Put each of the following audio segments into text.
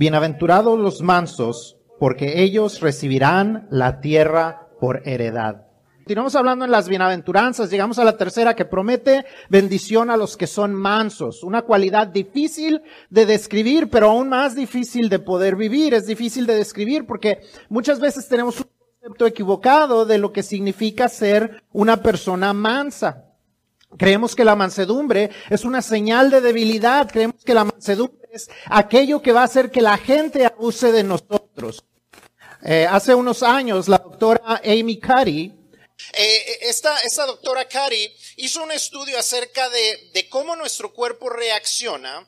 Bienaventurados los mansos, porque ellos recibirán la tierra por heredad. Continuamos hablando en las bienaventuranzas, llegamos a la tercera que promete bendición a los que son mansos, una cualidad difícil de describir, pero aún más difícil de poder vivir, es difícil de describir porque muchas veces tenemos un concepto equivocado de lo que significa ser una persona mansa. Creemos que la mansedumbre es una señal de debilidad, creemos que la mansedumbre es aquello que va a hacer que la gente abuse de nosotros. Eh, hace unos años la doctora Amy Cuddy eh, esta, esta, doctora Cari hizo un estudio acerca de, de, cómo nuestro cuerpo reacciona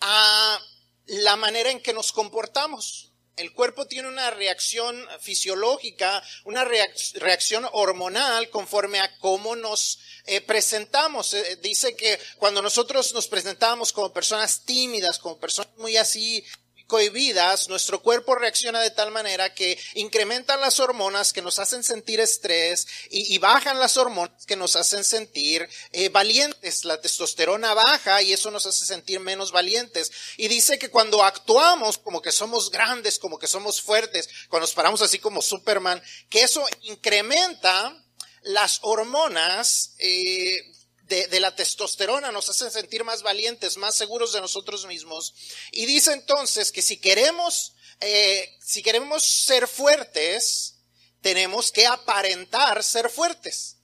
a la manera en que nos comportamos. El cuerpo tiene una reacción fisiológica, una reacción hormonal conforme a cómo nos eh, presentamos. Eh, dice que cuando nosotros nos presentamos como personas tímidas, como personas muy así cohibidas, nuestro cuerpo reacciona de tal manera que incrementan las hormonas que nos hacen sentir estrés y, bajan las hormonas que nos hacen sentir eh, valientes. La testosterona baja y eso nos hace sentir menos valientes. Y dice que cuando actuamos como que somos grandes, como que somos fuertes, cuando nos paramos así como Superman, que eso incrementa las hormonas eh, de, la testosterona, nos hacen sentir más valientes, más seguros de nosotros mismos. Y dice entonces que si queremos, eh, si queremos ser fuertes, tenemos que aparentar ser fuertes.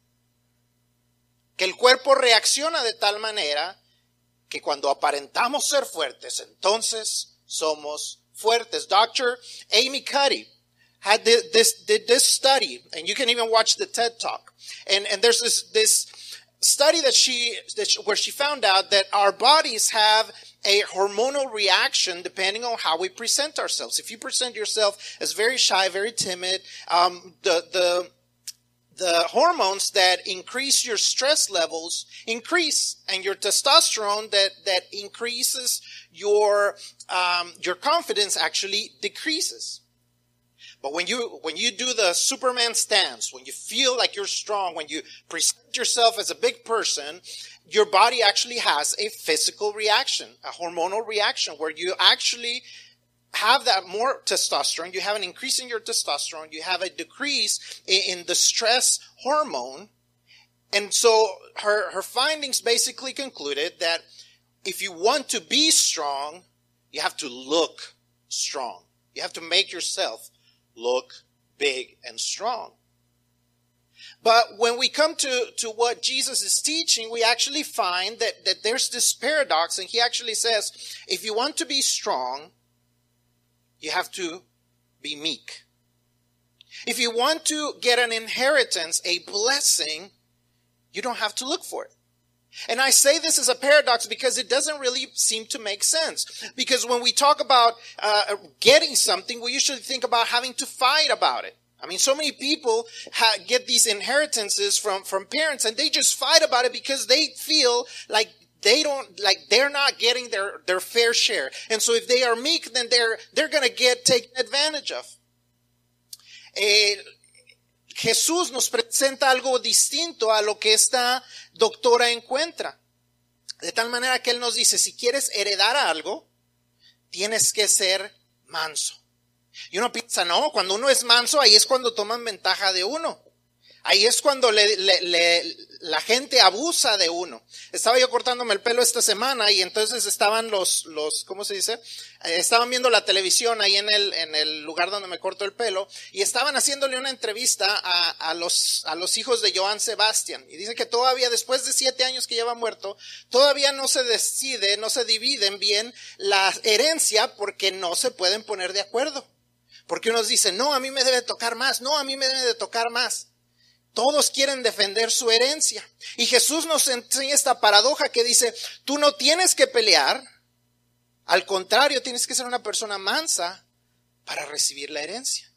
Que el cuerpo reacciona de tal manera que cuando aparentamos ser fuertes, entonces somos fuertes. Dr. Amy Cuddy had this, did this study, and you can even watch the TED Talk. And, and there's this, this study that she, that she, where she found out that our bodies have a hormonal reaction depending on how we present ourselves. If you present yourself as very shy, very timid, um, the the the hormones that increase your stress levels increase, and your testosterone that that increases your um, your confidence actually decreases. But when you, when you do the Superman stance, when you feel like you're strong, when you present yourself as a big person, your body actually has a physical reaction, a hormonal reaction where you actually have that more testosterone. You have an increase in your testosterone. You have a decrease in, in the stress hormone. And so her, her findings basically concluded that if you want to be strong, you have to look strong. You have to make yourself look big and strong. But when we come to, to what Jesus is teaching, we actually find that, that there's this paradox, and he actually says, if you want to be strong, you have to be meek. If you want to get an inheritance, a blessing, you don't have to look for it. And I say this as a paradox because it doesn't really seem to make sense. Because when we talk about uh, getting something, we usually think about having to fight about it. I mean, so many people ha- get these inheritances from, from parents and they just fight about it because they feel like they don't, like they're not getting their, their fair share. And so if they are meek, then they're, they're gonna get taken advantage of. Eh, Jesús nos presenta algo distinto a lo que esta doctora encuentra. De tal manera que Él nos dice, si quieres heredar algo, tienes que ser manso. Y uno piensa, no, cuando uno es manso, ahí es cuando toman ventaja de uno. Ahí es cuando le, la gente abusa de uno. Estaba yo cortándome el pelo esta semana y entonces estaban los, los, ¿cómo se dice? Eh, estaban viendo la televisión ahí en el, en el lugar donde me corto el pelo y estaban haciéndole una entrevista a, los, a los hijos de Joan Sebastián. Y dice que todavía, después de siete años que lleva muerto, todavía no se decide, no se dividen bien la herencia porque no se pueden poner de acuerdo. Porque unos dicen, no, a mí me debe tocar más, no, a mí me debe de tocar más. Todos quieren defender su herencia. Y Jesús nos enseña esta paradoja que dice, tú no tienes que pelear, al contrario, tienes que ser una persona mansa para recibir la herencia.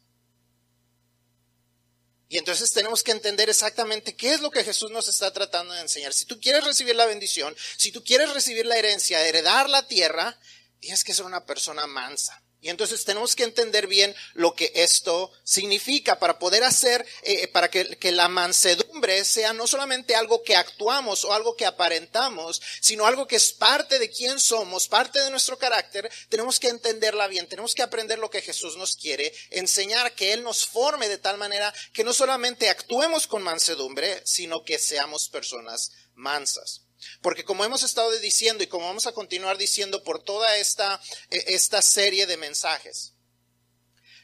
Y entonces tenemos que entender exactamente qué es lo que Jesús nos está tratando de enseñar. Si tú quieres recibir la bendición, si tú quieres recibir la herencia, heredar la tierra, tienes que ser una persona mansa. Y entonces tenemos que entender bien lo que esto significa para poder hacer, eh, para que, que, la mansedumbre sea no solamente algo que actuamos o algo que aparentamos, sino algo que es parte de quién somos, parte de nuestro carácter, tenemos que entenderla bien, tenemos que aprender lo que Jesús nos quiere, enseñar que Él nos forme de tal manera que no solamente actuemos con mansedumbre, sino que seamos personas mansas. Porque como hemos estado diciendo y como vamos a continuar diciendo por toda esta, e, esta serie de mensajes,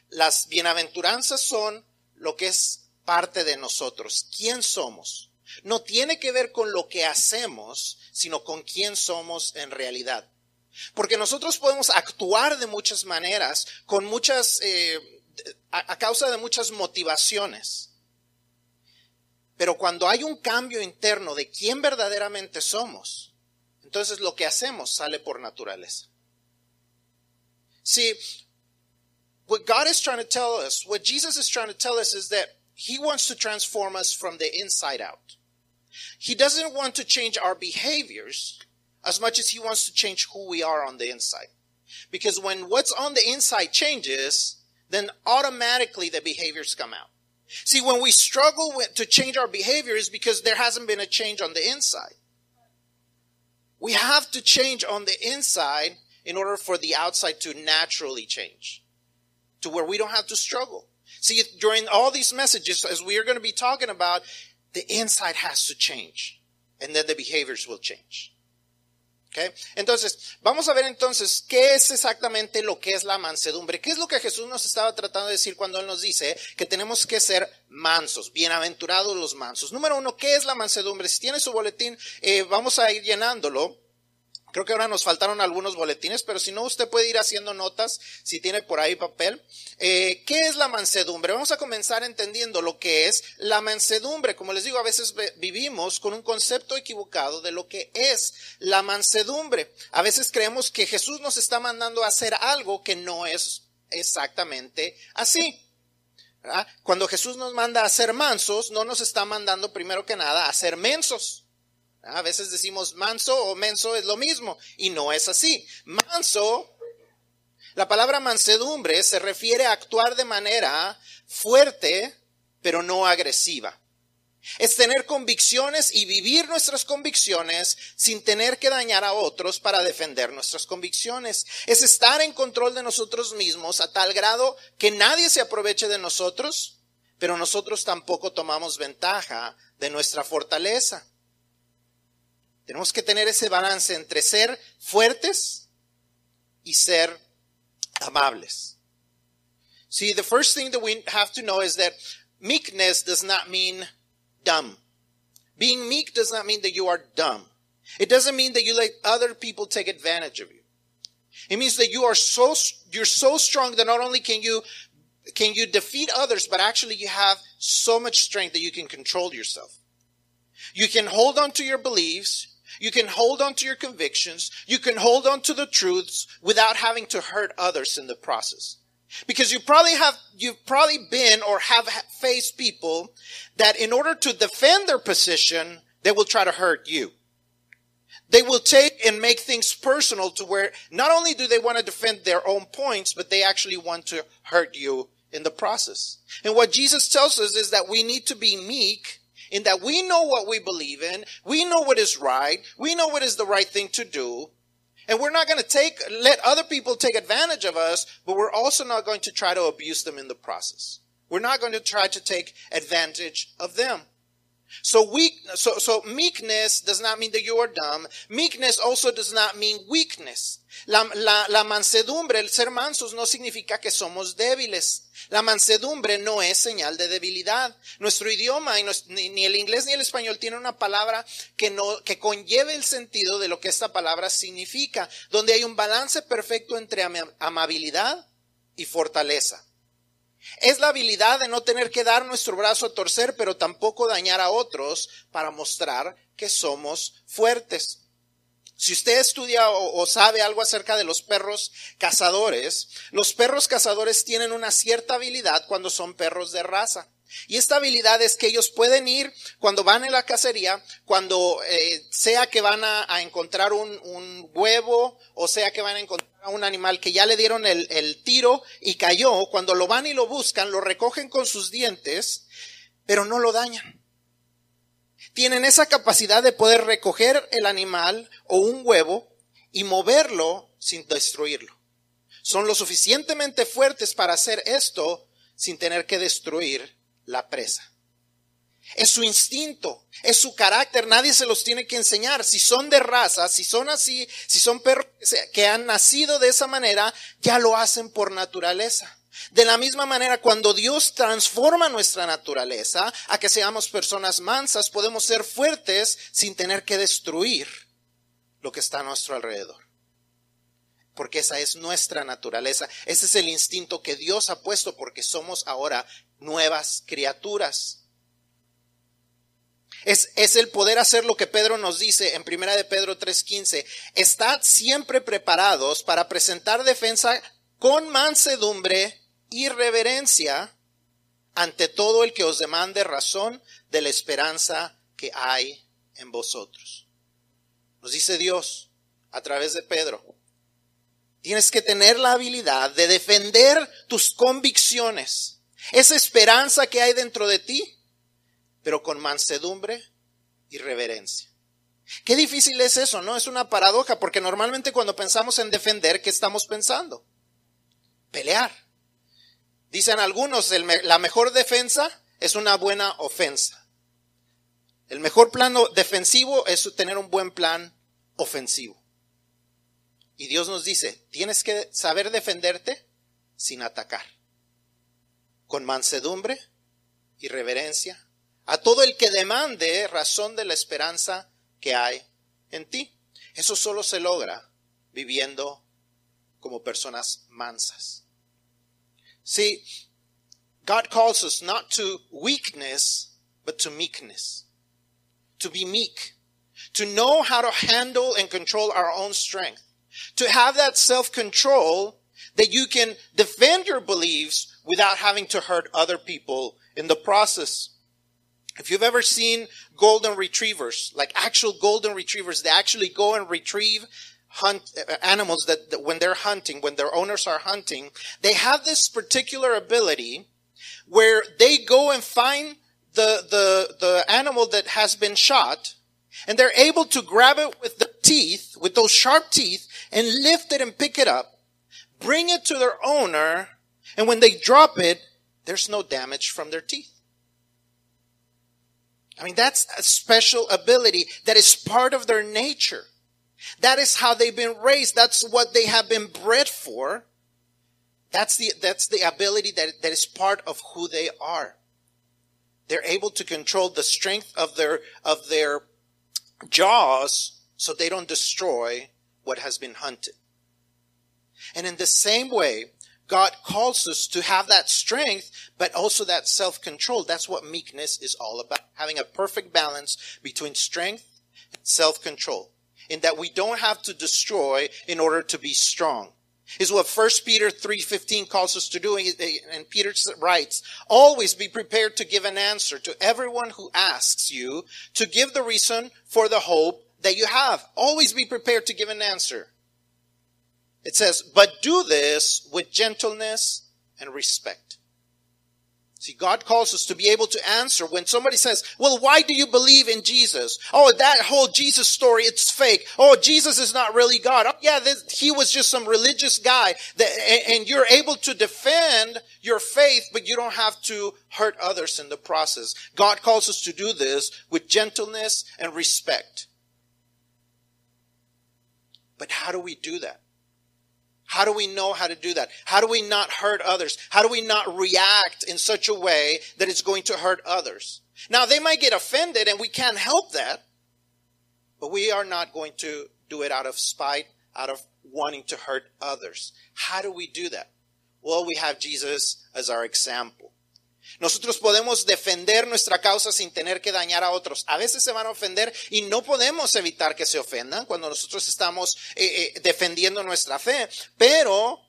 las bienaventuranzas son lo que es parte de nosotros, quién somos. No tiene que ver con lo que hacemos, sino con quién somos en realidad. Porque nosotros podemos actuar de muchas maneras, con muchas, eh, a causa de muchas motivaciones. Pero cuando hay un cambio interno de quién verdaderamente somos, entonces lo que hacemos sale por naturaleza. See, what God is trying to tell us, what Jesus is trying to tell us is that He wants to transform us from the inside out. He doesn't want to change our behaviors as much as He wants to change who we are on the inside. Because when what's on the inside changes, then automatically the behaviors come out. See, when we struggle with, to change our behavior is because there hasn't been a change on the inside. We have to change on the inside in order for the outside to naturally change to where we don't have to struggle. See, during all these messages, as we are going to be talking about, the inside has to change and then the behaviors will change. Okay? Entonces, vamos a ver entonces qué es exactamente lo que es la mansedumbre. ¿Qué es lo que Jesús nos estaba tratando de decir cuando Él nos dice que tenemos que ser mansos, bienaventurados los mansos? Número uno, ¿qué es la mansedumbre? Si tiene su boletín, eh, vamos a ir llenándolo. Creo que ahora nos faltaron algunos boletines, pero si no, usted puede ir haciendo notas si tiene por ahí papel. Eh, ¿Qué es la mansedumbre? Vamos a comenzar entendiendo lo que es la mansedumbre. Como les digo, a veces vivimos con un concepto equivocado de lo que es la mansedumbre. A veces creemos que Jesús nos está mandando a hacer algo que no es exactamente así. Cuando Jesús nos manda a ser mansos, no nos está mandando primero que nada a ser mensos. A veces decimos manso o menso es lo mismo y no es así. Manso, la palabra mansedumbre se refiere a actuar de manera fuerte, pero no agresiva. Es tener convicciones y vivir nuestras convicciones sin tener que dañar a otros para defender nuestras convicciones. Es estar en control de nosotros mismos a tal grado que nadie se aproveche de nosotros, pero nosotros tampoco tomamos ventaja de nuestra fortaleza. Tenemos que tener ese balance entre ser fuertes y ser amables. See, the first thing that we have to know is that meekness does not mean dumb. Being meek does not mean that you are dumb. It doesn't mean that you let other people take advantage of you. It means that you are so you're so strong that not only can you can you defeat others, but actually you have so much strength that you can control yourself. You can hold on to your beliefs. You can hold on to your convictions. You can hold on to the truths without having to hurt others in the process. Because you probably have, you've probably been or have faced people that in order to defend their position, they will try to hurt you. They will take and make things personal to where not only do they want to defend their own points, but they actually want to hurt you in the process. And what Jesus tells us is that we need to be meek in that we know what we believe in, we know what is right, we know what is the right thing to do, and we're not going to take let other people take advantage of us, but we're also not going to try to abuse them in the process. We're not going to try to take advantage of them. So weak, so, so meekness does not mean that you are dumb. Meekness also does not mean weakness. La, la, la mansedumbre, el ser mansos no significa que somos débiles. La mansedumbre no es señal de debilidad. Nuestro idioma, y ni, el inglés ni el español, tiene una palabra que, no, que conlleve el sentido de lo que esta palabra significa, donde hay un balance perfecto entre amabilidad y fortaleza. Es la habilidad de no tener que dar nuestro brazo a torcer, pero tampoco dañar a otros para mostrar que somos fuertes. Si usted estudia o, sabe algo acerca de los perros cazadores, los perros cazadores tienen una cierta habilidad cuando son perros de raza. Y esta habilidad es que ellos pueden ir cuando van en la cacería, cuando eh, sea que van a, encontrar un, un, huevo o sea que van a encontrar a un animal que ya le dieron el, el tiro y cayó, cuando lo van y lo buscan, lo recogen con sus dientes, pero no lo dañan. Tienen esa capacidad de poder recoger el animal o un huevo y moverlo sin destruirlo. Son lo suficientemente fuertes para hacer esto sin tener que destruir la presa. Es su instinto, es su carácter, nadie se los tiene que enseñar. Si son de raza, si son así, si son perros que han nacido de esa manera, ya lo hacen por naturaleza. De la misma manera, cuando Dios transforma nuestra naturaleza a que seamos personas mansas, podemos ser fuertes sin tener que destruir lo que está a nuestro alrededor. Porque esa es nuestra naturaleza. Ese es el instinto que Dios ha puesto porque somos ahora nuevas criaturas. Es, es, el poder hacer lo que Pedro nos dice en primera de Pedro 3:15. Estad siempre preparados para presentar defensa con mansedumbre y reverencia ante todo el que os demande razón de la esperanza que hay en vosotros. Nos dice Dios a través de Pedro. Tienes que tener la habilidad de defender tus convicciones, esa esperanza que hay dentro de ti, pero con mansedumbre y reverencia. Qué difícil es eso, ¿no? Es una paradoja, porque normalmente cuando pensamos en defender, ¿qué estamos pensando? Pelear. Dicen algunos, la mejor defensa es una buena ofensa. El mejor plan defensivo es tener un buen plan ofensivo. Y Dios nos dice, tienes que saber defenderte sin atacar, con mansedumbre y reverencia, a todo el que demande razón de la esperanza que hay en ti. Eso solo se logra viviendo como personas mansas. See, God calls us not to weakness, but to meekness. To be meek. To know how to handle and control our own strength. To have that self-control that you can defend your beliefs without having to hurt other people in the process. If you've ever seen golden retrievers, like actual golden retrievers, they actually go and retrieve hunt uh, animals that, that, when they're hunting, when their owners are hunting, they have this particular ability where they go and find the, the, the animal that has been shot and they're able to grab it with the teeth, with those sharp teeth and lift it and pick it up, bring it to their owner. And when they drop it, there's no damage from their teeth. I mean, that's a special ability that is part of their nature. That is how they've been raised. That's what they have been bred for. That's the, that's the ability that, that is part of who they are. They're able to control the strength of their, of their jaws so they don't destroy what has been hunted. And in the same way, God calls us to have that strength, but also that self-control. That's what meekness is all about. Having a perfect balance between strength and self-control in that we don't have to destroy in order to be strong. Is what 1 Peter 3:15 calls us to do. And Peter writes always be prepared to give an answer to everyone who asks you to give the reason for the hope that you have. Always be prepared to give an answer. It says but do this with gentleness and respect See, God calls us to be able to answer when somebody says, well, why do you believe in Jesus? Oh, that whole Jesus story, it's fake. Oh, Jesus is not really God. Oh, yeah, this, he was just some religious guy that, and you're able to defend your faith, but you don't have to hurt others in the process. God calls us to do this with gentleness and respect. But how do we do that? How do we know how to do that? How do we not hurt others? How do we not react in such a way that it's going to hurt others? Now, they might get offended and we can't help that, but we are not going to do it out of spite, out of wanting to hurt others. How do we do that? Well, we have Jesus as our example. Nosotros podemos defender nuestra causa sin tener que dañar a otros. A veces se van a ofender y no podemos evitar que se ofendan cuando nosotros estamos eh, eh, defendiendo nuestra fe, pero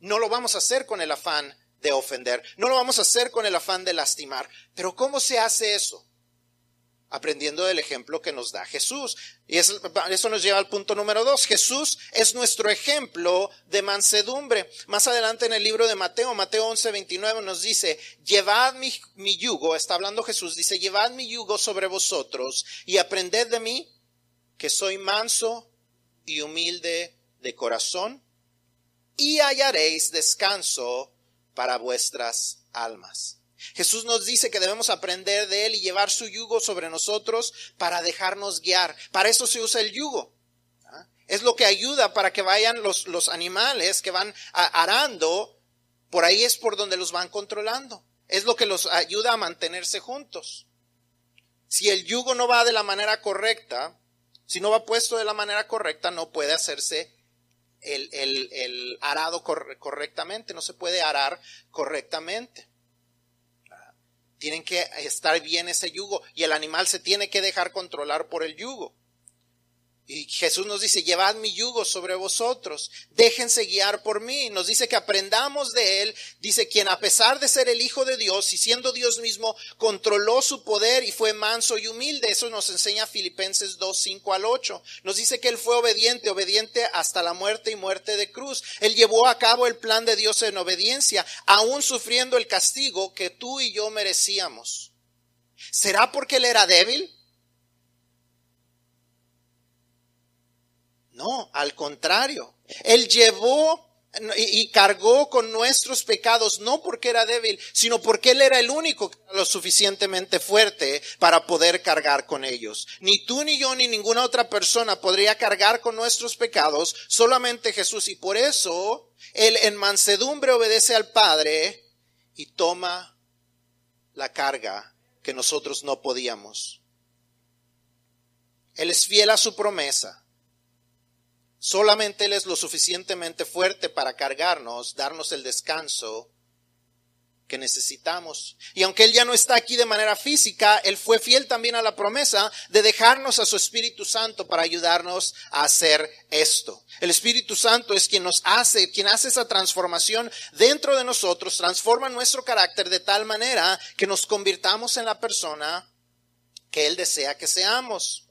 no lo vamos a hacer con el afán de ofender, no lo vamos a hacer con el afán de lastimar. Pero ¿cómo se hace eso? Aprendiendo del ejemplo que nos da Jesús. Y eso, nos lleva al punto número dos. Jesús es nuestro ejemplo de mansedumbre. Más adelante en el libro de Mateo, Mateo 11, 29 nos dice, llevad mi yugo, está hablando Jesús, dice, llevad mi yugo sobre vosotros y aprended de mí que soy manso y humilde de corazón y hallaréis descanso para vuestras almas. Jesús nos dice que debemos aprender de Él y llevar su yugo sobre nosotros para dejarnos guiar. Para eso se usa el yugo. ¿ah? Es lo que ayuda para que vayan los, los animales que van arando, por ahí es por donde los van controlando. Es lo que los ayuda a mantenerse juntos. Si el yugo no va de la manera correcta, si no va puesto de la manera correcta, no puede hacerse el, el, el arado correctamente, no se puede arar correctamente. Tienen que estar bien ese yugo y el animal se tiene que dejar controlar por el yugo. Y Jesús nos dice, llevad mi yugo sobre vosotros, déjense guiar por mí. Nos dice que aprendamos de Él. Dice, quien a pesar de ser el Hijo de Dios y siendo Dios mismo, controló su poder y fue manso y humilde. Eso nos enseña Filipenses 2, 5 al 8. Nos dice que Él fue obediente, obediente hasta la muerte y muerte de cruz. Él llevó a cabo el plan de Dios en obediencia, aún sufriendo el castigo que tú y yo merecíamos. ¿Será porque Él era débil? No, al contrario. Él llevó y cargó con nuestros pecados, no porque era débil, sino porque Él era el único lo suficientemente fuerte para poder cargar con ellos. Ni tú, ni yo, ni ninguna otra persona podría cargar con nuestros pecados, solamente Jesús. Y por eso Él en mansedumbre obedece al Padre y toma la carga que nosotros no podíamos. Él es fiel a su promesa Solamente Él es lo suficientemente fuerte para cargarnos, darnos el descanso que necesitamos. Y aunque Él ya no está aquí de manera física, Él fue fiel también a la promesa de dejarnos a su Espíritu Santo para ayudarnos a hacer esto. El Espíritu Santo es quien nos hace, quien hace esa transformación dentro de nosotros, transforma nuestro carácter de tal manera que nos convirtamos en la persona que Él desea que seamos.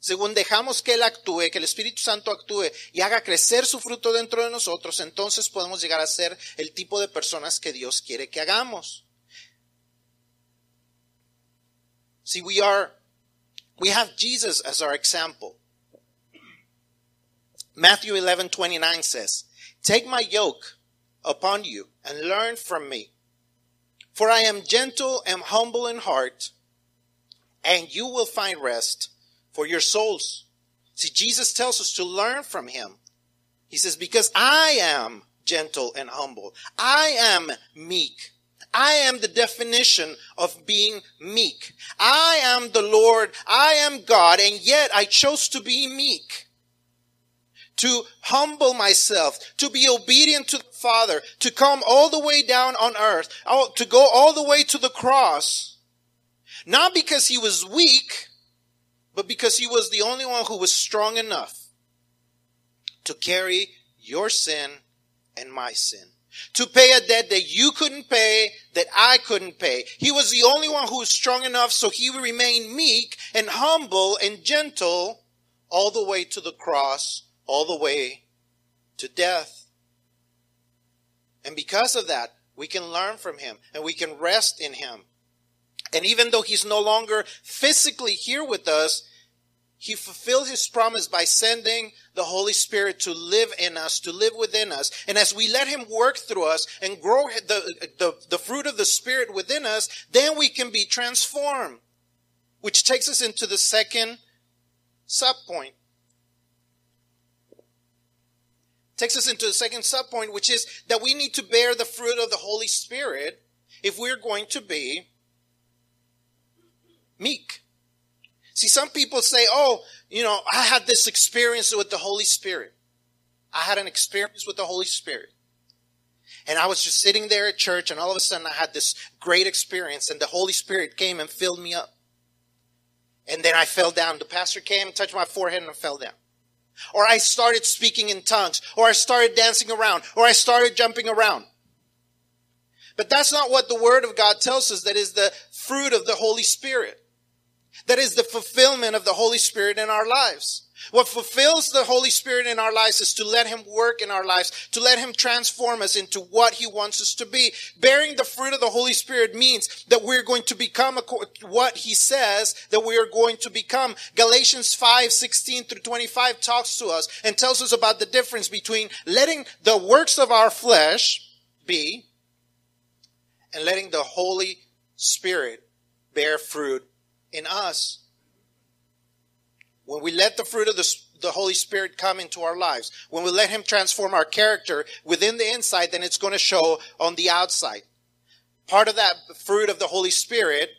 Según dejamos que Él actúe, que el Espíritu Santo actúe y haga crecer su fruto dentro de nosotros, entonces podemos llegar a ser el tipo de personas que Dios quiere que hagamos. See, we are, we have Jesus as our example. Matthew 11, 29 says, Take my yoke upon you and learn from me. For I am gentle and humble in heart, and you will find rest for your souls. See, Jesus tells us to learn from him. He says, because I am gentle and humble. I am meek. I am the definition of being meek. I am the Lord. I am God. And yet I chose to be meek. To humble myself, to be obedient to the Father, to come all the way down on earth, to go all the way to the cross. Not because he was weak, but because he was the only one who was strong enough to carry your sin and my sin. To pay a debt that you couldn't pay, that I couldn't pay. He was the only one who was strong enough so he remained meek and humble and gentle all the way to the cross, all the way to death. And because of that, we can learn from him and we can rest in him. And even though he's no longer physically here with us, he fulfilled his promise by sending the Holy Spirit to live in us, to live within us. And as we let him work through us and grow the, the, the fruit of the Spirit within us, then we can be transformed. Which takes us into the second sub point. Takes us into the second sub point, which is that we need to bear the fruit of the Holy Spirit if we're going to be meek. See, some people say, oh, you know, I had this experience with the Holy Spirit. I had an experience with the Holy Spirit. And I was just sitting there at church and all of a sudden I had this great experience and the Holy Spirit came and filled me up. And then I fell down. The pastor came and touched my forehead and I fell down. Or I started speaking in tongues. Or I started dancing around. Or I started jumping around. But that's not what the Word of God tells us. That is the fruit of the Holy Spirit. That is the fulfillment of the Holy Spirit in our lives. What fulfills the Holy Spirit in our lives is to let Him work in our lives, to let Him transform us into what He wants us to be. Bearing the fruit of the Holy Spirit means that we're going to become what He says that we are going to become. Galatians 5, 16 through 25 talks to us and tells us about the difference between letting the works of our flesh be and letting the Holy Spirit bear fruit in us. When we let the fruit of the, the Holy Spirit come into our lives, when we let Him transform our character within the inside, then it's going to show on the outside. Part of that fruit of the Holy Spirit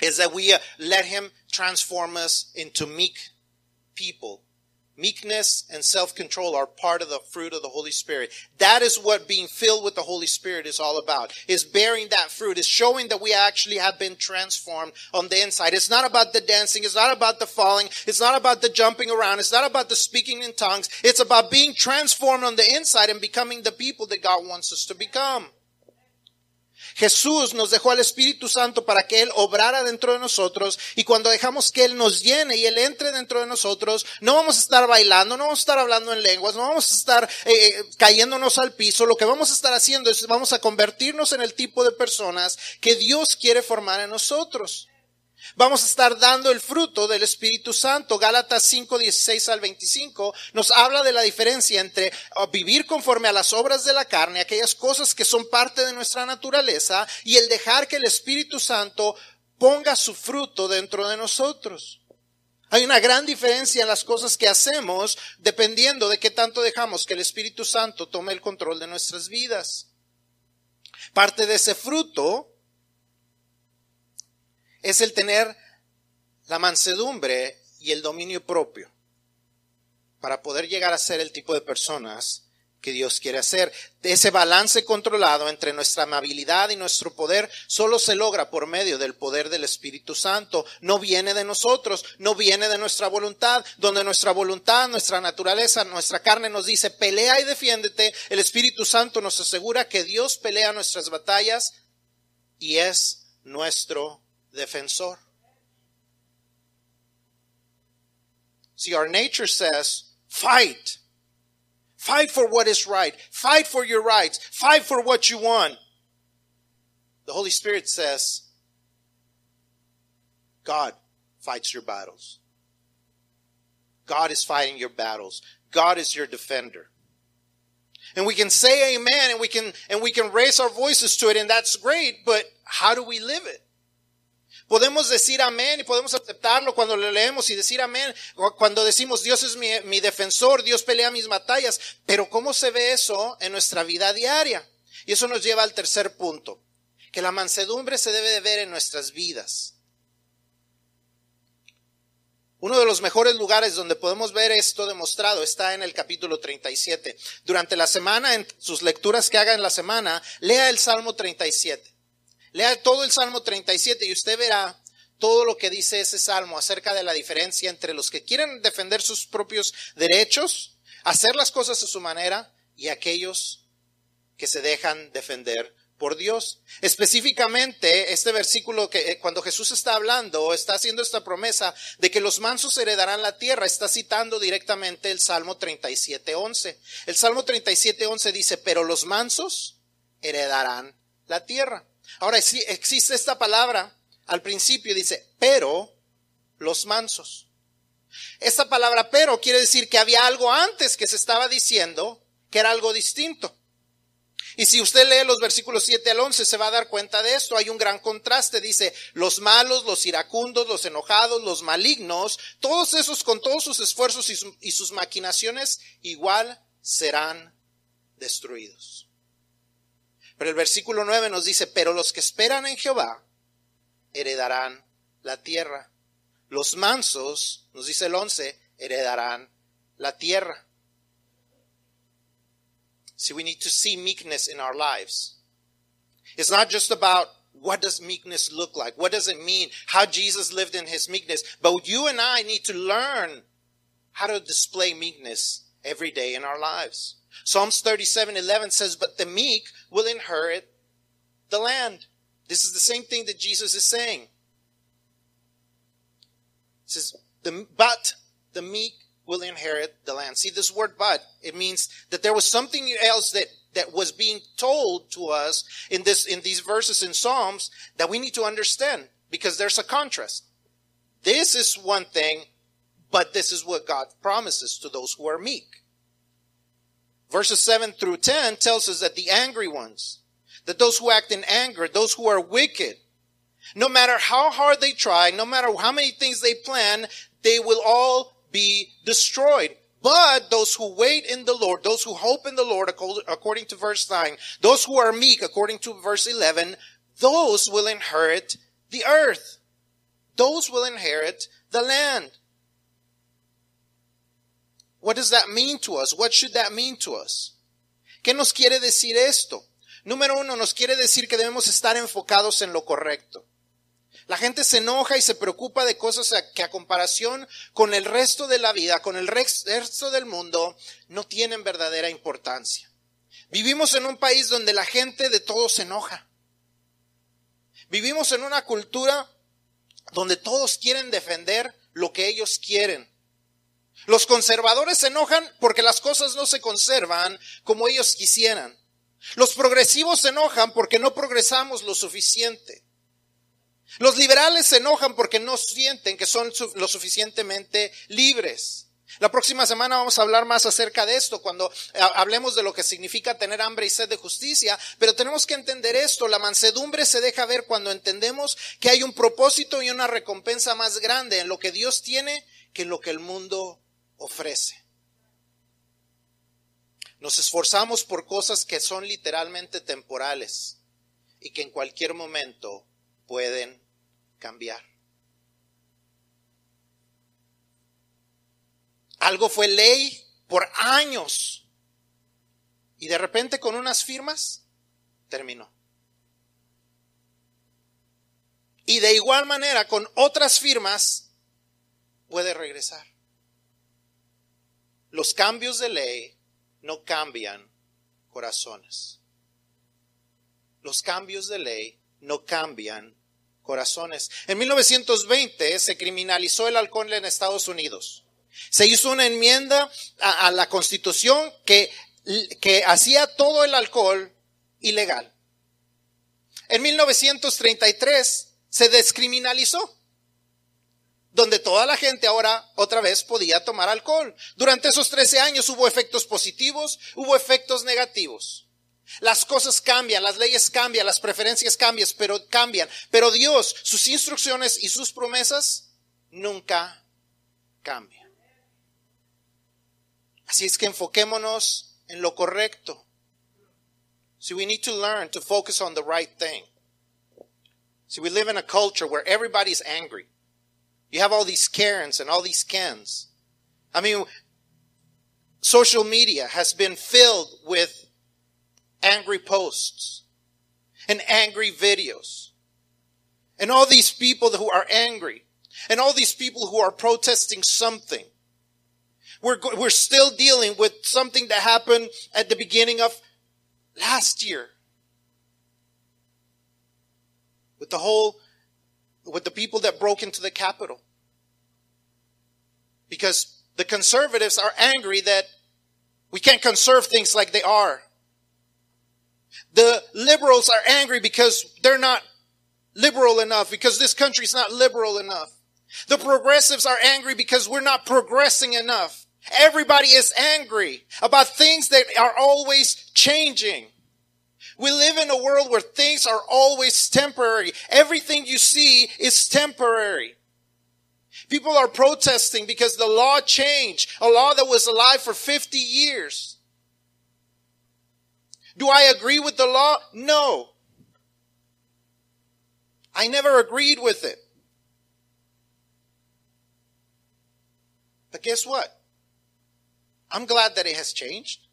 is that we uh, let Him transform us into meek people, Meekness and self-control are part of the fruit of the Holy Spirit. That is what being filled with the Holy Spirit is all about. Is bearing that fruit, is showing that we actually have been transformed on the inside. It's not about the dancing, it's not about the falling, it's not about the jumping around, it's not about the speaking in tongues. It's about being transformed on the inside and becoming the people that God wants us to become. Jesús nos dejó al Espíritu Santo para que Él obrara dentro de nosotros y cuando dejamos que Él nos llene y Él entre dentro de nosotros, no vamos a estar bailando, no vamos a estar hablando en lenguas, no vamos a estar eh, cayéndonos al piso, lo que vamos a estar haciendo es vamos a convertirnos en el tipo de personas que Dios quiere formar en nosotros. Vamos a estar dando el fruto del Espíritu Santo. Gálatas 5, 16 al 25 nos habla de la diferencia entre uh, vivir conforme a las obras de la carne, aquellas cosas que son parte de nuestra naturaleza, y el dejar que el Espíritu Santo ponga su fruto dentro de nosotros. Hay una gran diferencia en las cosas que hacemos dependiendo de qué tanto dejamos que el Espíritu Santo tome el control de nuestras vidas. Parte de ese fruto es el tener la mansedumbre y el dominio propio para poder llegar a ser el tipo de personas que Dios quiere hacer. Ese balance controlado entre nuestra amabilidad y nuestro poder solo se logra por medio del poder del Espíritu Santo. No viene de nosotros, no viene de nuestra voluntad, donde nuestra voluntad, nuestra naturaleza, nuestra carne nos dice pelea y defiéndete. El Espíritu Santo nos asegura que Dios pelea nuestras batallas y es nuestro defensor. See, our nature says, fight. Fight for what is right. Fight for your rights. Fight for what you want. The Holy Spirit says, God fights your battles. God is fighting your battles. God is your defender. And we can say amen and we can, and we can raise our voices to it and that's great, but how do we live it? Podemos decir amén y podemos aceptarlo cuando lo leemos y decir amén, cuando decimos Dios es mi, mi, defensor, Dios pelea mis batallas, pero ¿cómo se ve eso en nuestra vida diaria? Y eso nos lleva al tercer punto, que la mansedumbre se debe de ver en nuestras vidas. Uno de los mejores lugares donde podemos ver esto demostrado está en el capítulo 37. Durante la semana, en sus lecturas que haga en la semana, lea el Salmo 37. Lea todo el Salmo 37 y usted verá todo lo que dice ese salmo acerca de la diferencia entre los que quieren defender sus propios derechos, hacer las cosas a su manera, y aquellos que se dejan defender por Dios. Específicamente, este versículo que eh, cuando Jesús está hablando, está haciendo esta promesa de que los mansos heredarán la tierra, está citando directamente el Salmo 37.11. El Salmo 37.11 dice, pero los mansos heredarán la tierra. Ahora sí, existe esta palabra al principio, dice, pero los mansos. Esta palabra pero quiere decir que había algo antes que se estaba diciendo que era algo distinto. Y si usted lee los versículos 7 al 11 se va a dar cuenta de esto. Hay un gran contraste. Dice, los malos, los iracundos, los enojados, los malignos, todos esos con todos sus esfuerzos y, y sus maquinaciones igual serán destruidos. Pero el versículo 9 nos dice, pero los que esperan en Jehová heredarán la tierra. Los mansos, nos dice el 11, heredarán la tierra. See, we need to see meekness in our lives. It's not just about what does meekness look like? What does it mean? How Jesus lived in his meekness. But you and I need to learn how to display meekness every day in our lives. Psalms 37 11 says, But the meek will inherit the land. This is the same thing that Jesus is saying. It says, the, but the meek will inherit the land. See this word but, it means that there was something else that, that was being told to us in this, in these verses in Psalms that we need to understand because there's a contrast. This is one thing, but this is what God promises to those who are meek. Verses 7 through 10 tells us that the angry ones, that those who act in anger, those who are wicked, no matter how hard they try, no matter how many things they plan, they will all be destroyed. But those who wait in the Lord, those who hope in the Lord, according to verse 9, those who are meek, according to verse 11, those will inherit the earth. Those will inherit the land. What does that mean to us? What should that mean to us? ¿Qué nos quiere decir esto? Número uno, nos quiere decir que debemos estar enfocados en lo correcto. La gente se enoja y se preocupa de cosas que a comparación con el resto de la vida, con el resto del mundo, no tienen verdadera importancia. Vivimos en un país donde la gente de todo se enoja. Vivimos en una cultura donde todos quieren defender lo que ellos quieren. Los conservadores se enojan porque las cosas no se conservan como ellos quisieran. Los progresivos se enojan porque no progresamos lo suficiente. Los liberales se enojan porque no sienten que son lo suficientemente libres. La próxima semana vamos a hablar más acerca de esto cuando hablemos de lo que significa tener hambre y sed de justicia, pero tenemos que entender esto, la mansedumbre se deja ver cuando entendemos que hay un propósito y una recompensa más grande en lo que Dios tiene que en lo que el mundo ofrece. Nos esforzamos por cosas que son literalmente temporales y que en cualquier momento pueden cambiar. Algo fue ley por años y de repente con unas firmas terminó. Y de igual manera con otras firmas puede regresar. Los cambios de ley no cambian corazones. Los cambios de ley no cambian corazones. En 1920 se criminalizó el alcohol en Estados Unidos. Se hizo una enmienda a, la constitución que, que hacía todo el alcohol ilegal. En 1933 se descriminalizó, donde toda la gente ahora otra vez podía tomar alcohol. Durante esos 13 años hubo efectos positivos, hubo efectos negativos. Las cosas cambian, las leyes cambian, las preferencias cambian, pero cambian. Pero Dios, sus instrucciones y sus promesas nunca cambian. Así es que enfoquémonos en lo correcto. So we need to learn to focus on the right thing. See, we live in a culture where everybody's angry. You have all these Karens and all these Kens. I mean, social media has been filled with angry posts and angry videos. And all these people who are angry and all these people who are protesting something. We're, we're still dealing with something that happened at the beginning of last year. With the whole, with the people that broke into the Capitol. Because the conservatives are angry that we can't conserve things like they are. The liberals are angry because they're not liberal enough, because this country's not liberal enough. The progressives are angry because we're not progressing enough. Everybody is angry about things that are always changing. We live in a world where things are always temporary. Everything you see is temporary. People are protesting because the law changed, a law that was alive for 50 years. Do I agree with the law? No. I never agreed with it. But guess what? I'm glad that it has changed,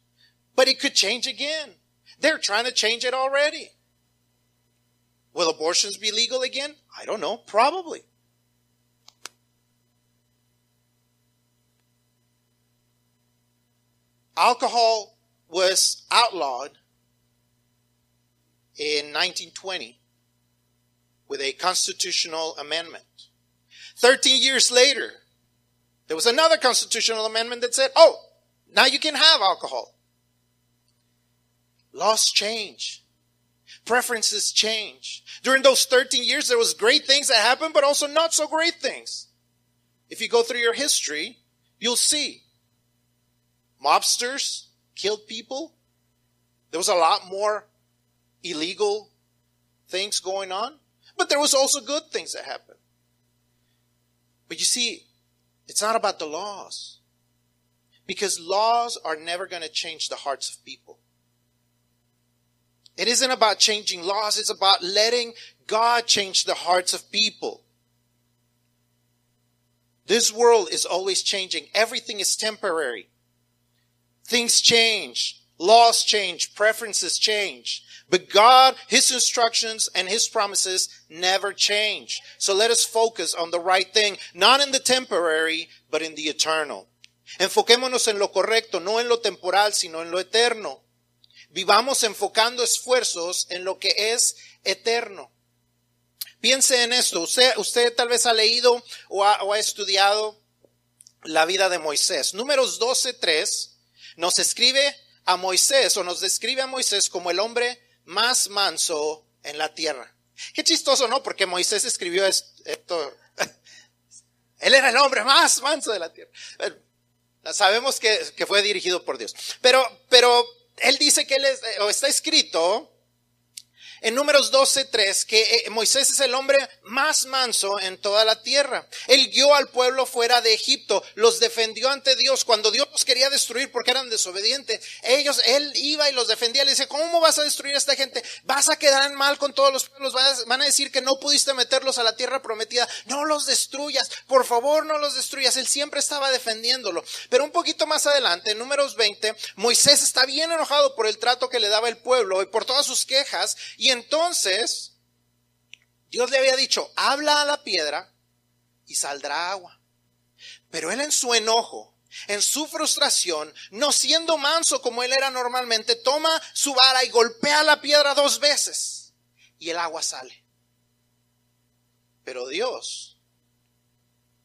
but it could change again. They're trying to change it already. Will abortions be legal again? I don't know. Probably. Alcohol was outlawed in 1920 with a constitutional amendment. 13 years later, there was another constitutional amendment that said, oh, now you can have alcohol. Laws change. Preferences change. During those 13 years, there was great things that happened, but also not so great things. If you go through your history, you'll see mobsters killed people. There was a lot more illegal things going on, but there was also good things that happened. But you see, it's not about the laws. Because laws are never going to change the hearts of people. It isn't about changing laws, it's about letting God change the hearts of people. This world is always changing. Everything is temporary. Things change. Laws change. Preferences change. But God, His instructions and His promises never change. So let us focus on the right thing, not in the temporary, but in the eternal. Enfoquémonos en lo correcto, no en lo temporal, sino en lo eterno. Vivamos enfocando esfuerzos en lo que es eterno. Piense en esto. Usted, usted tal vez ha leído o ha, o ha estudiado la vida de Moisés. Números 12.3 nos escribe a Moisés o nos describe a Moisés como el hombre más manso en la tierra. Qué chistoso, ¿no? Porque Moisés escribió esto. Él era el hombre más manso de la tierra. Sabemos que, que fue dirigido por Dios. Pero, pero él dice que él es, o está escrito en números 12.3 que eh, Moisés es el hombre más manso en toda la tierra. Él guió al pueblo fuera de Egipto, los defendió ante Dios. Cuando Dios los quería destruir porque eran desobedientes, ellos, él iba y los defendía. Le dice, ¿cómo vas a destruir a esta gente? Vas a quedar mal con todos los pueblos. Van a, decir que no pudiste meterlos a la tierra prometida. No los destruyas. Por favor, no los destruyas. Él siempre estaba defendiéndolo. Pero un poquito más adelante, en números 20, Moisés está bien enojado por el trato que le daba el pueblo y por todas sus quejas y entonces Dios le había dicho, habla a la piedra y saldrá agua. Pero él en su enojo, en su frustración, no siendo manso como él era normalmente, toma su vara y golpea la piedra dos veces y el agua sale. Pero Dios,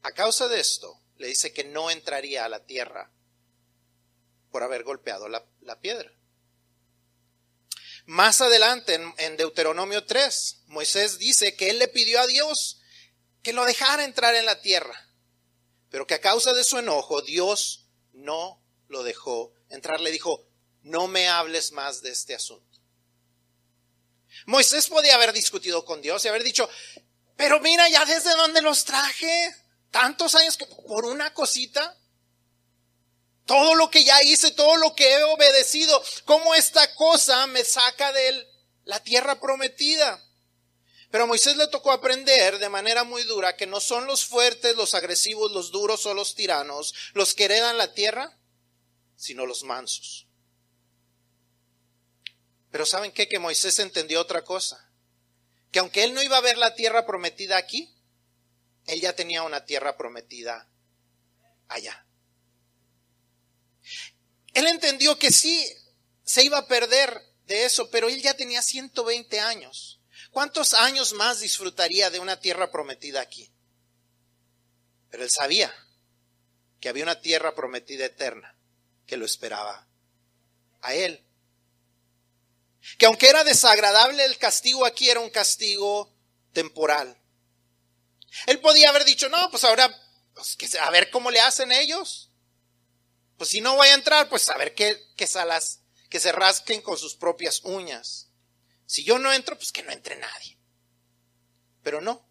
a causa de esto, le dice que no entraría a la tierra por haber golpeado la, la piedra. Más adelante, en, Deuteronomio 3, Moisés dice que él le pidió a Dios que lo dejara entrar en la tierra, pero que a causa de su enojo Dios no lo dejó entrar. Le dijo, no me hables más de este asunto. Moisés podía haber discutido con Dios y haber dicho, pero mira ya desde dónde los traje, tantos años que por una cosita. Todo lo que ya hice, todo lo que he obedecido, cómo esta cosa me saca de la tierra prometida. Pero a Moisés le tocó aprender de manera muy dura que no son los fuertes, los agresivos, los duros o los tiranos los que heredan la tierra, sino los mansos. Pero ¿saben qué? Que Moisés entendió otra cosa. Que aunque él no iba a ver la tierra prometida aquí, él ya tenía una tierra prometida allá. Él entendió que sí se iba a perder de eso, pero él ya tenía 120 años. ¿Cuántos años más disfrutaría de una tierra prometida aquí? Pero él sabía que había una tierra prometida eterna que lo esperaba a él. Que aunque era desagradable el castigo aquí, era un castigo temporal. Él podía haber dicho, no, pues ahora, pues, a ver cómo le hacen ellos. Pues si no voy a entrar, pues a ver qué, qué salas, que se rasquen con sus propias uñas. Si yo no entro, pues que no entre nadie. Pero no.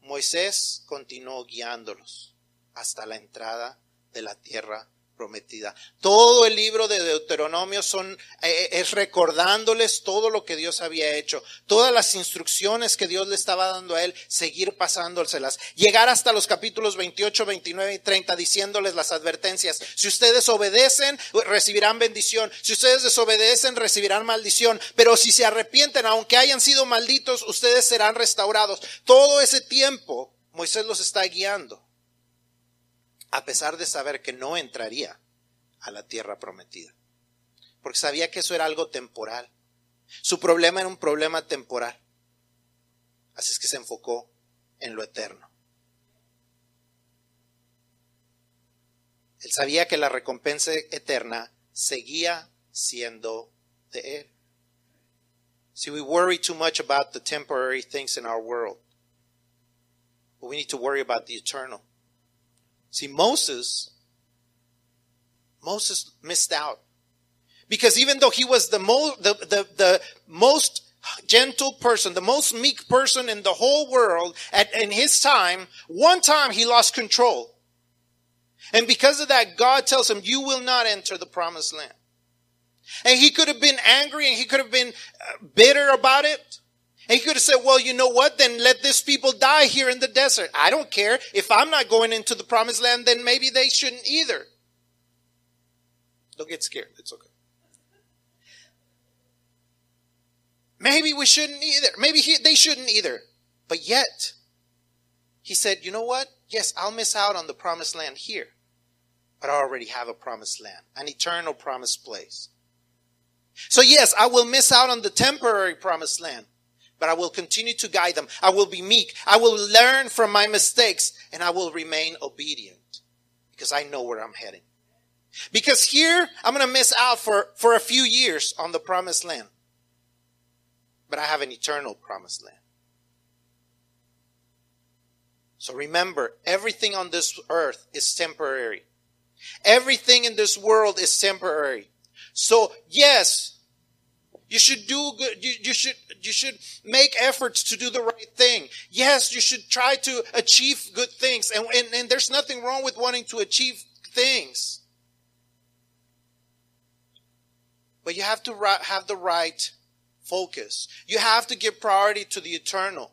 Moisés continuó guiándolos hasta la entrada de la tierra prometida. Todo el libro de Deuteronomio son, eh, es recordándoles todo lo que Dios había hecho, todas las instrucciones que Dios le estaba dando a él, seguir pasándoselas, llegar hasta los capítulos 28, 29 y 30 diciéndoles las advertencias. Si ustedes obedecen, recibirán bendición. Si ustedes desobedecen, recibirán maldición. Pero si se arrepienten, aunque hayan sido malditos, ustedes serán restaurados. Todo ese tiempo Moisés los está guiando a pesar de saber que no entraría a la tierra prometida. Porque sabía que eso era algo temporal. Su problema era un problema temporal. Así es que se enfocó en lo eterno. Él sabía que la recompensa eterna seguía siendo de él. See, we worry too much about the temporary things in our world. But we need to worry about the eternal. See, Moses, Moses missed out. Because even though he was the, mo- the, the, the most gentle person, the most meek person in the whole world at, in his time, one time he lost control. And because of that, God tells him, you will not enter the promised land. And he could have been angry and he could have been uh, bitter about it. And he could have said, well, you know what? Then let this people die here in the desert. I don't care. If I'm not going into the promised land, then maybe they shouldn't either. Don't get scared. It's okay. Maybe we shouldn't either. Maybe he, they shouldn't either. But yet, he said, you know what? Yes, I'll miss out on the promised land here. But I already have a promised land, an eternal promised place. So yes, I will miss out on the temporary promised land, but I will continue to guide them. I will be meek. I will learn from my mistakes and I will remain obedient because I know where I'm heading. Because here I'm going to miss out for, for a few years on the promised land, but I have an eternal promised land. So remember, everything on this earth is temporary. Everything in this world is temporary. So yes, you should do good. You, you, should, you should make efforts to do the right thing. Yes, you should try to achieve good things. And, and, and there's nothing wrong with wanting to achieve things. But you have to have the right focus. You have to give priority to the eternal.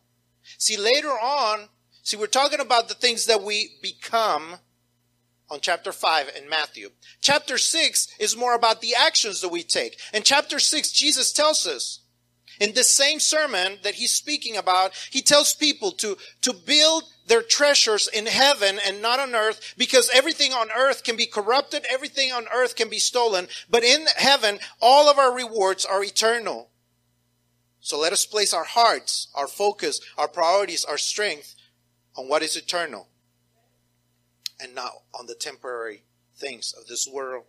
See, later on, see, we're talking about the things that we become on chapter 5 in Matthew. Chapter 6 is more about the actions that we take. In chapter 6, Jesus tells us, in this same sermon that he's speaking about, he tells people to, to build their treasures in heaven and not on earth because everything on earth can be corrupted, everything on earth can be stolen, but in heaven, all of our rewards are eternal. So let us place our hearts, our focus, our priorities, our strength on what is eternal and on the temporary things of this world.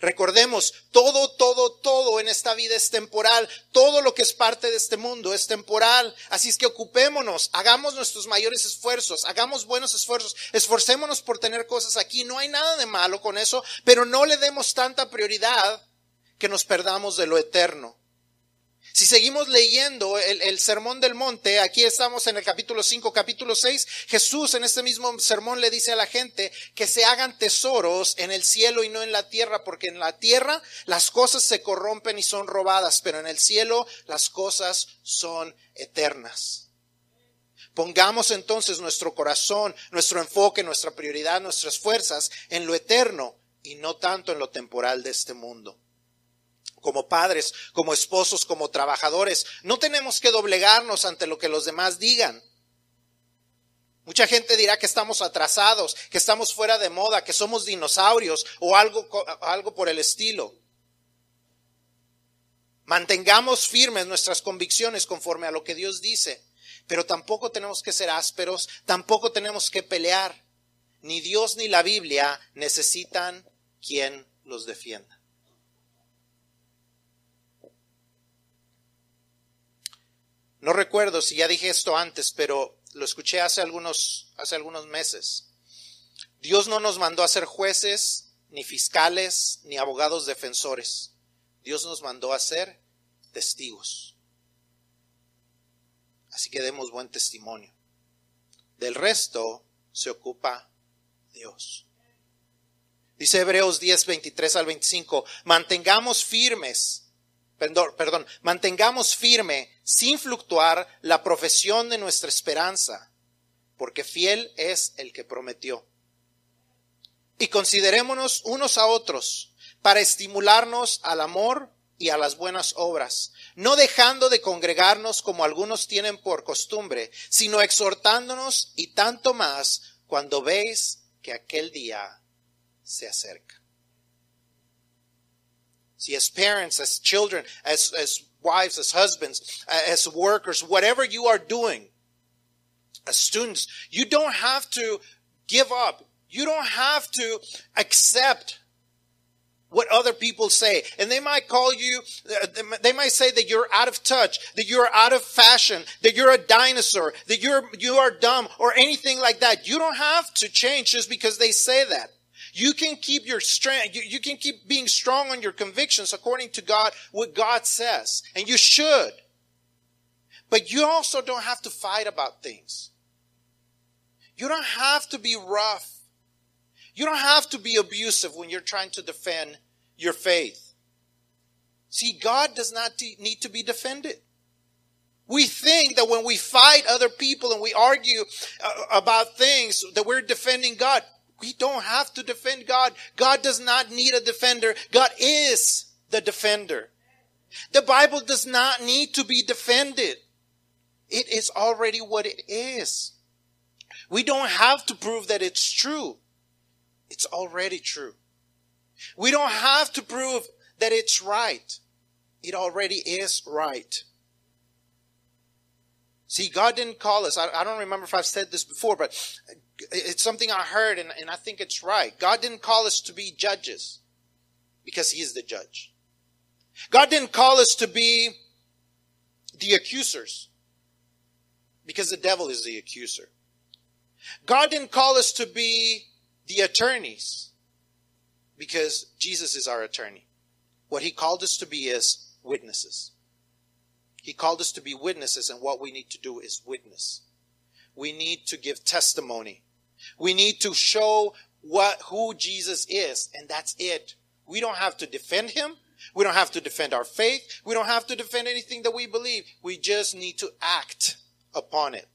Recordemos, todo, todo, todo en esta vida es temporal. Todo lo que es parte de este mundo es temporal. Así es que ocupémonos, hagamos nuestros mayores esfuerzos, hagamos buenos esfuerzos, esforcémonos por tener cosas aquí. No hay nada de malo con eso, pero no le demos tanta prioridad que nos perdamos de lo eterno. Si seguimos leyendo el, el, sermón del monte, aquí estamos en el capítulo 5, capítulo 6, Jesús en este mismo sermón le dice a la gente que se hagan tesoros en el cielo y no en la tierra, porque en la tierra las cosas se corrompen y son robadas, pero en el cielo las cosas son eternas. Pongamos entonces nuestro corazón, nuestro enfoque, nuestra prioridad, nuestras fuerzas en lo eterno y no tanto en lo temporal de este mundo como padres, como esposos, como trabajadores. No tenemos que doblegarnos ante lo que los demás digan. Mucha gente dirá que estamos atrasados, que estamos fuera de moda, que somos dinosaurios o algo, por el estilo. Mantengamos firmes nuestras convicciones conforme a lo que Dios dice, pero tampoco tenemos que ser ásperos, tampoco tenemos que pelear. Ni Dios ni la Biblia necesitan quien los defienda. No recuerdo si ya dije esto antes, pero lo escuché hace algunos, hace algunos meses. Dios no nos mandó a ser jueces, ni fiscales, ni abogados defensores. Dios nos mandó a ser testigos. Así que demos buen testimonio. Del resto se ocupa Dios. Dice Hebreos 10, 23 al 25, mantengamos firmes perdón, mantengamos firme, sin fluctuar, la profesión de nuestra esperanza, porque fiel es el que prometió. Y considerémonos unos a otros para estimularnos al amor y a las buenas obras, no dejando de congregarnos como algunos tienen por costumbre, sino exhortándonos y tanto más cuando veis que aquel día se acerca. See, as parents, as children, as, as wives, as husbands, uh, as workers, whatever you are doing, as students, you don't have to give up. You don't have to accept what other people say. And they might call you, they might say that you're out of touch, that you're out of fashion, that you're a dinosaur, that you're, you are dumb or anything like that. You don't have to change just because they say that. You can keep your strength, you, you can keep being strong on your convictions according to God, what God says. And you should. But you also don't have to fight about things. You don't have to be rough. You don't have to be abusive when you're trying to defend your faith. See, God does not need to be defended. We think that when we fight other people and we argue uh, about things that we're defending God. We don't have to defend God. God does not need a defender. God is the defender. The Bible does not need to be defended. It is already what it is. We don't have to prove that it's true. It's already true. We don't have to prove that it's right. It already is right. See, God didn't call us. I, I, don't remember if I've said this before, but it's something I heard and, and I think it's right. God didn't call us to be judges because He is the judge. God didn't call us to be the accusers because the devil is the accuser. God didn't call us to be the attorneys because Jesus is our attorney. What he called us to be is witnesses. He called us to be witnesses, and what we need to do is witness. We need to give testimony. We need to show what who Jesus is, and that's it. We don't have to defend him. We don't have to defend our faith. We don't have to defend anything that we believe. We just need to act upon it.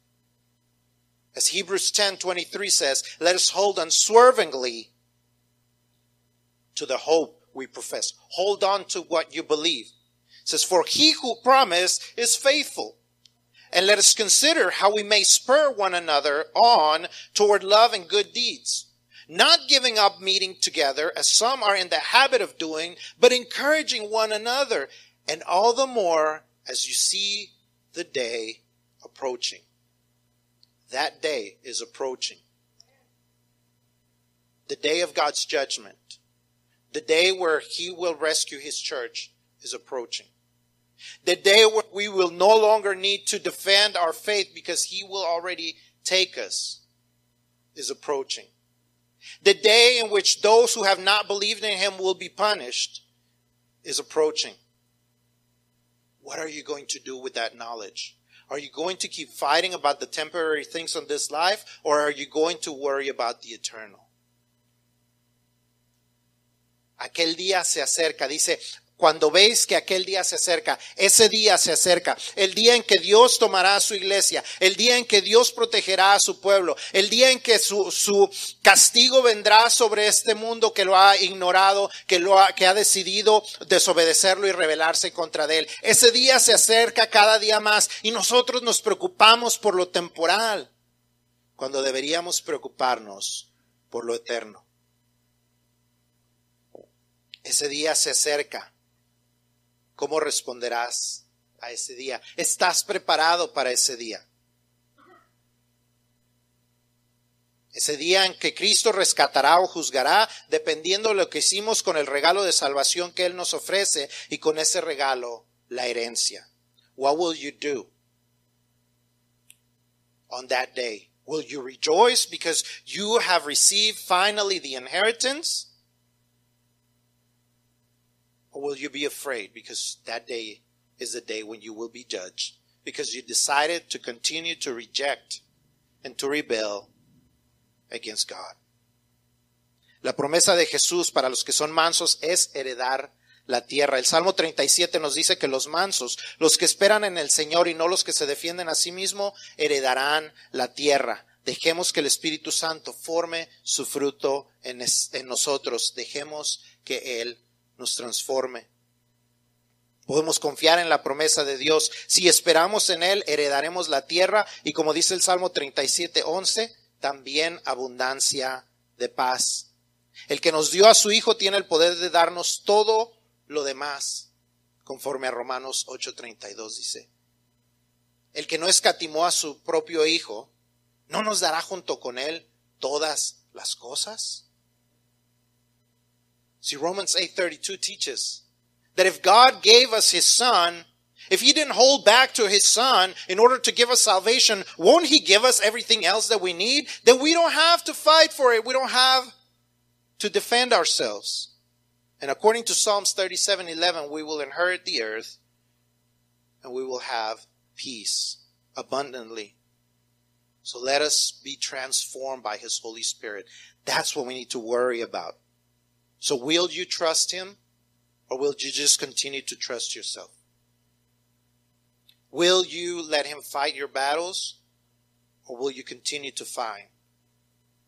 As Hebrews 10:23 says, let us hold unswervingly to the hope we profess. Hold on to what you believe. It says, for he who promised is faithful. And let us consider how we may spur one another on toward love and good deeds. Not giving up meeting together as some are in the habit of doing, but encouraging one another. And all the more as you see the day approaching. That day is approaching. The day of God's judgment. The day where He will rescue His church is approaching. The day where we will no longer need to defend our faith because He will already take us is approaching. The day in which those who have not believed in Him will be punished is approaching. What are you going to do with that knowledge? Are you going to keep fighting about the temporary things on this life or are you going to worry about the eternal? Aquel día se acerca, dice, cuando veis que aquel día se acerca, ese día se acerca, el día en que Dios tomará a su iglesia, el día en que Dios protegerá a su pueblo, el día en que su, su castigo vendrá sobre este mundo que lo ha ignorado, que lo ha, que ha decidido desobedecerlo y rebelarse contra él. Ese día se acerca cada día más y nosotros nos preocupamos por lo temporal, cuando deberíamos preocuparnos por lo eterno. Ese día se acerca ¿Cómo responderás a ese día? ¿Estás preparado para ese día? Ese día en que Cristo rescatará o juzgará, dependiendo de lo que hicimos con el regalo de salvación que Él nos ofrece y con ese regalo, la herencia. What will you do on that day? Will you rejoice because you have received finally the inheritance? Or will you be afraid because that day is the day when you will be judged? Because you decided to continue to reject and to rebel against God. La promesa de Jesús para los que son mansos es heredar la tierra. El Salmo 37 nos dice que los mansos, los que esperan en el Señor y no los que se defienden a sí mismos, heredarán la tierra. Dejemos que el Espíritu Santo forme su fruto en, en nosotros. Dejemos que Él nos transforme. Podemos confiar en la promesa de Dios. Si esperamos en Él, heredaremos la tierra y como dice el Salmo 37, 11, también abundancia de paz. El que nos dio a su Hijo tiene el poder de darnos todo lo demás. conforme a Romanos 8:32 dice. El que no escatimó a su propio Hijo, ¿no nos dará junto con Él todas las cosas? See, Romans 8:32 teaches that if God gave us His Son, if He didn't hold back to His Son in order to give us salvation, won't He give us everything else that we need? Then we don't have to fight for it. We don't have to defend ourselves. And according to Psalms 37:11, we will inherit the earth and we will have peace abundantly. So let us be transformed by his Holy Spirit. That's what we need to worry about. So will you trust him or will you just continue to trust yourself? Will you let him fight your battles or will you continue to fight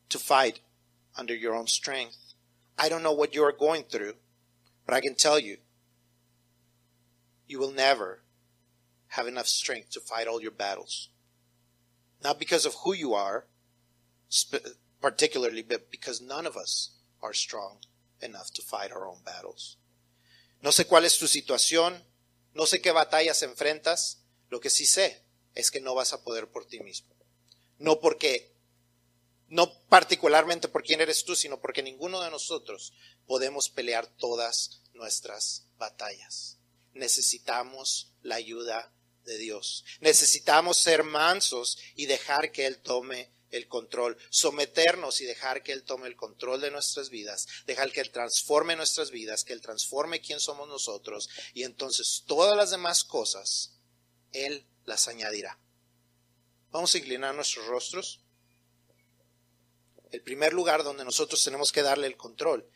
to fight under your own strength? I don't know what you are going through, but I can tell you, you will never have enough strength to fight all your battles. Not because of who you are, particularly, but because none of us are strong enough to fight our own battles. No sé cuál es tu situación, no sé qué batallas enfrentas, lo que sí sé es que no vas a poder por ti mismo. No porque no particularmente por quién eres tú, sino porque ninguno de nosotros podemos pelear todas nuestras batallas. Necesitamos la ayuda de Dios. Necesitamos ser mansos y dejar que Él tome el control, someternos y dejar que Él tome el control de nuestras vidas, dejar que Él transforme nuestras vidas, que Él transforme quién somos nosotros y entonces todas las demás cosas Él las añadirá. Vamos a inclinar nuestros rostros el primer lugar donde nosotros tenemos que darle el control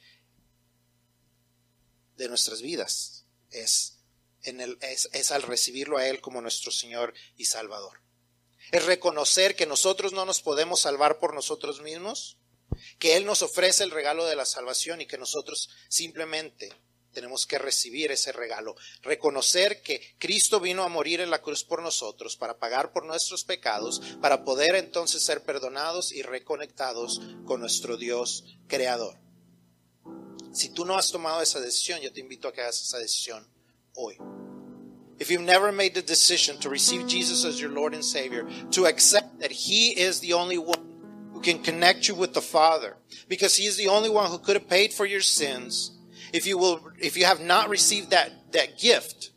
de nuestras vidas es, en el, es, al recibirlo a Él como nuestro Señor y Salvador. Es reconocer que nosotros no nos podemos salvar por nosotros mismos, que Él nos ofrece el regalo de la salvación y que nosotros simplemente tenemos que recibir ese regalo, reconocer que Cristo vino a morir en la cruz por nosotros, para pagar por nuestros pecados, para poder entonces ser perdonados y reconectados con nuestro Dios creador. Si tú no has tomado esa decisión, yo te invito a que hagas esa decisión hoy. If you've never made the decision to receive Jesus as your Lord and Savior, to accept that He is the only one who can connect you with the Father, because He is the only one who could have paid for your sins, if you will, if you have not received that, that gift,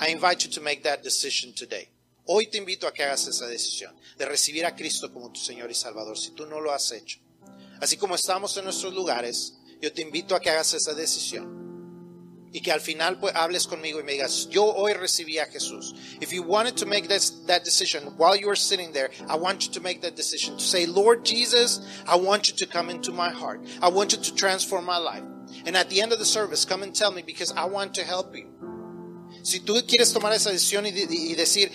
I invite you to make that decision today. Hoy te invito a que hagas esa decisión de recibir a Cristo como tu Señor y Salvador, si tú no lo has hecho. Así como estamos en nuestros lugares, yo te invito a que hagas esa decisión y que al final pues, hables conmigo y me digas, yo hoy recibí a Jesús. If you wanted to make this, that decision while you were sitting there, I want you to make that decision to say, Lord Jesus, I want you to come into my heart. I want you to transform my life. And at the end of the service, come and tell me because I want to help you. Si tú quieres tomar esa decisión y, y decir,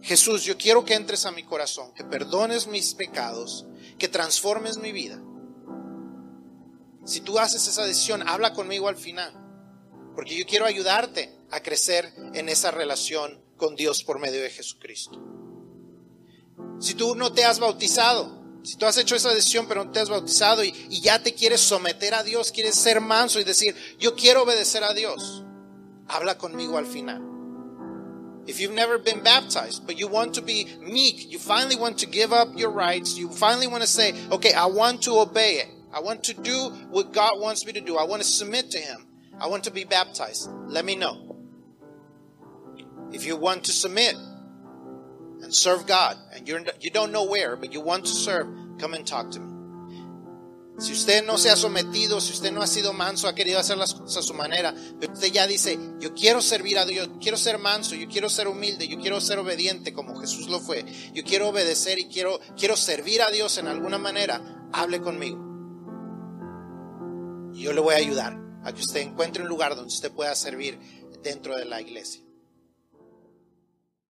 Jesús, yo quiero que entres a mi corazón, que perdones mis pecados, que transformes mi vida. Si tú haces esa decisión, habla conmigo al final, porque yo quiero ayudarte a crecer en esa relación con Dios por medio de Jesucristo. Si tú no te has bautizado, si tú has hecho esa decisión pero no te has bautizado y, y, ya te quieres someter a Dios, quieres ser manso y decir, yo quiero obedecer a Dios, habla conmigo al final. If you've never been baptized, but you want to be meek, you finally want to give up your rights, you finally want to say, okay, I want to obey it. I want to do what God wants me to do. I want to submit to Him. I want to be baptized. Let me know. If you want to submit, and serve God. And you're, you don't know where, but you want to serve, come and talk to me. Si usted no se ha sometido, si usted no ha sido manso, ha querido hacer las cosas a su manera, pero usted ya dice, yo quiero servir a Dios, quiero ser manso, yo quiero ser humilde, yo quiero ser obediente como Jesús lo fue, yo quiero obedecer y quiero, quiero servir a Dios en alguna manera, hable conmigo. Y yo le voy a ayudar a que usted encuentre un lugar donde usted pueda servir dentro de la iglesia.